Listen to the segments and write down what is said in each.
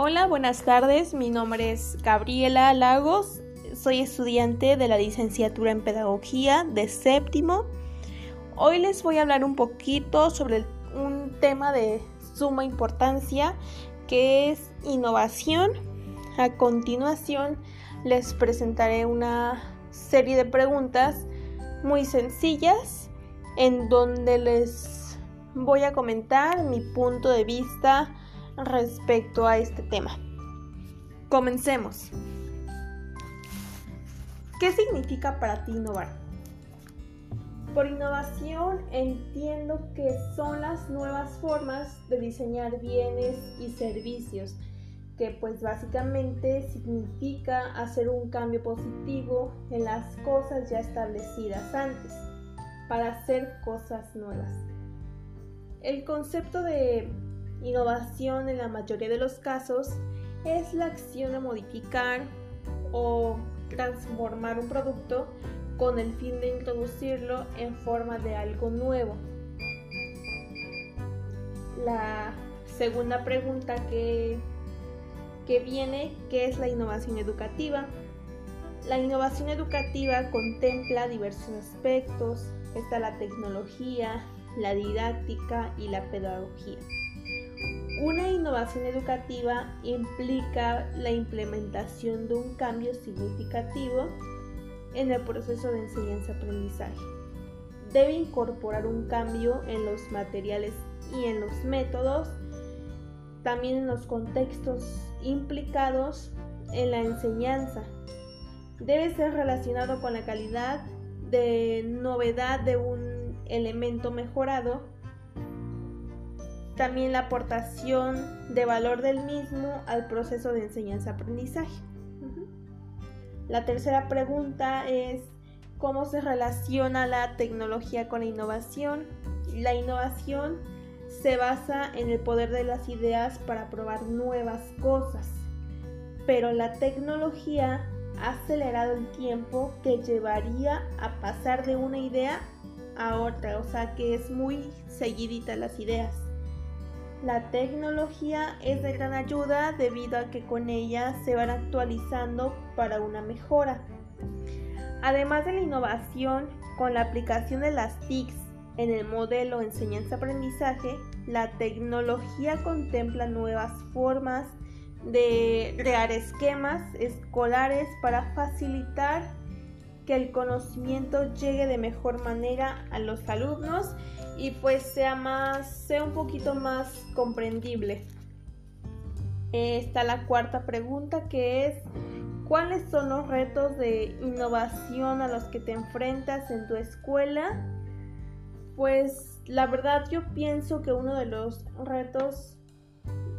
Hola, buenas tardes. Mi nombre es Gabriela Lagos. Soy estudiante de la licenciatura en Pedagogía de séptimo. Hoy les voy a hablar un poquito sobre un tema de suma importancia que es innovación. A continuación les presentaré una serie de preguntas muy sencillas en donde les voy a comentar mi punto de vista respecto a este tema. Comencemos. ¿Qué significa para ti innovar? Por innovación entiendo que son las nuevas formas de diseñar bienes y servicios, que pues básicamente significa hacer un cambio positivo en las cosas ya establecidas antes, para hacer cosas nuevas. El concepto de innovación en la mayoría de los casos es la acción de modificar o transformar un producto con el fin de introducirlo en forma de algo nuevo. La segunda pregunta que, que viene, ¿qué es la innovación educativa? La innovación educativa contempla diversos aspectos, está la tecnología, la didáctica y la pedagogía. Una innovación educativa implica la implementación de un cambio significativo en el proceso de enseñanza-aprendizaje. Debe incorporar un cambio en los materiales y en los métodos, también en los contextos implicados en la enseñanza. Debe ser relacionado con la calidad de novedad de un elemento mejorado también la aportación de valor del mismo al proceso de enseñanza-aprendizaje. La tercera pregunta es cómo se relaciona la tecnología con la innovación. La innovación se basa en el poder de las ideas para probar nuevas cosas, pero la tecnología ha acelerado el tiempo que llevaría a pasar de una idea a otra, o sea que es muy seguidita las ideas. La tecnología es de gran ayuda debido a que con ella se van actualizando para una mejora. Además de la innovación, con la aplicación de las TICs en el modelo enseñanza-aprendizaje, la tecnología contempla nuevas formas de crear esquemas escolares para facilitar que el conocimiento llegue de mejor manera a los alumnos y pues sea más, sea un poquito más comprendible. Está la cuarta pregunta que es ¿cuáles son los retos de innovación a los que te enfrentas en tu escuela? Pues la verdad yo pienso que uno de los retos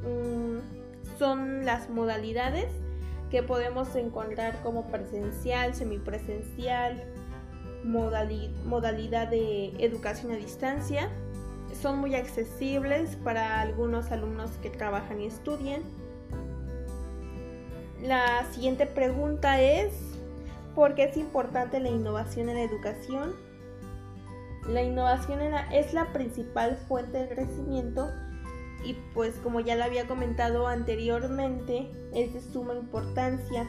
mm, son las modalidades que podemos encontrar como presencial, semipresencial, modalidad de educación a distancia. Son muy accesibles para algunos alumnos que trabajan y estudian. La siguiente pregunta es, ¿por qué es importante la innovación en la educación? La innovación es la principal fuente de crecimiento y pues como ya lo había comentado anteriormente, es de suma importancia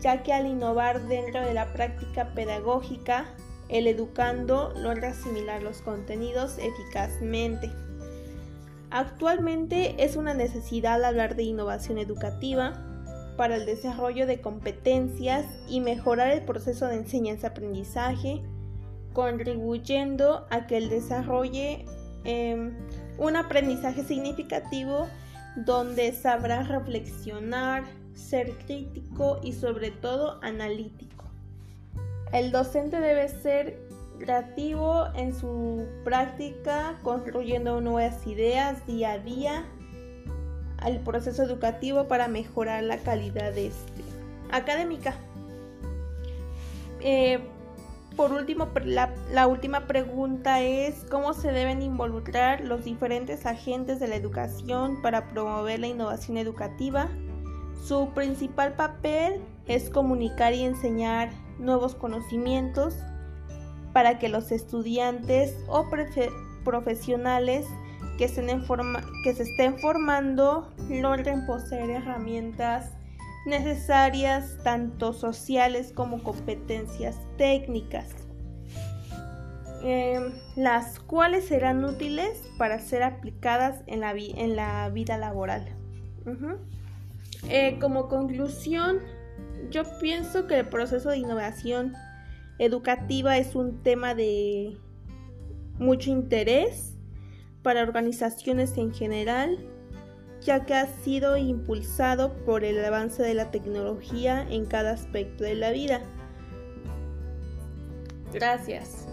ya que al innovar dentro de la práctica pedagógica, el educando logra asimilar los contenidos eficazmente. Actualmente es una necesidad hablar de innovación educativa para el desarrollo de competencias y mejorar el proceso de enseñanza-aprendizaje, contribuyendo a que el desarrolle em, un aprendizaje significativo donde sabrá reflexionar, ser crítico y sobre todo analítico. El docente debe ser creativo en su práctica, construyendo nuevas ideas día a día al proceso educativo para mejorar la calidad de este, académica. Eh, por último, la, última pregunta es cómo se deben involucrar los diferentes agentes de la educación para promover la innovación educativa. Su principal papel es comunicar y enseñar nuevos conocimientos para que los estudiantes o profesionales que, se que se estén formando logren poseer herramientas necesarias tanto sociales como competencias técnicas, em, las cuales serán útiles para ser aplicadas en la, en la vida laboral. Eh, como conclusión, yo pienso que el proceso de innovación educativa es un tema de mucho interés para organizaciones en general, ya que ha sido impulsado por el avance de la tecnología en cada aspecto de la vida. Gracias.